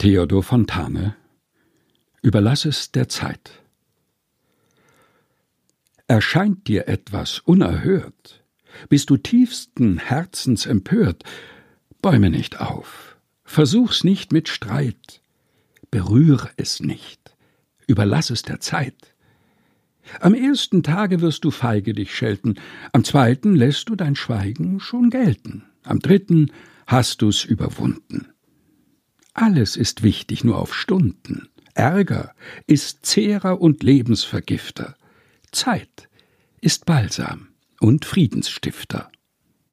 Theodor Fontane Überlass es der Zeit. Erscheint dir etwas unerhört, bist du tiefsten Herzens empört, bäume nicht auf, versuch's nicht mit Streit, berühre es nicht, überlass es der Zeit. Am ersten Tage wirst du feige dich schelten, am zweiten lässt du dein Schweigen schon gelten, am dritten hast du's überwunden. Alles ist wichtig, nur auf Stunden. Ärger ist Zehrer und Lebensvergifter. Zeit ist Balsam und Friedensstifter.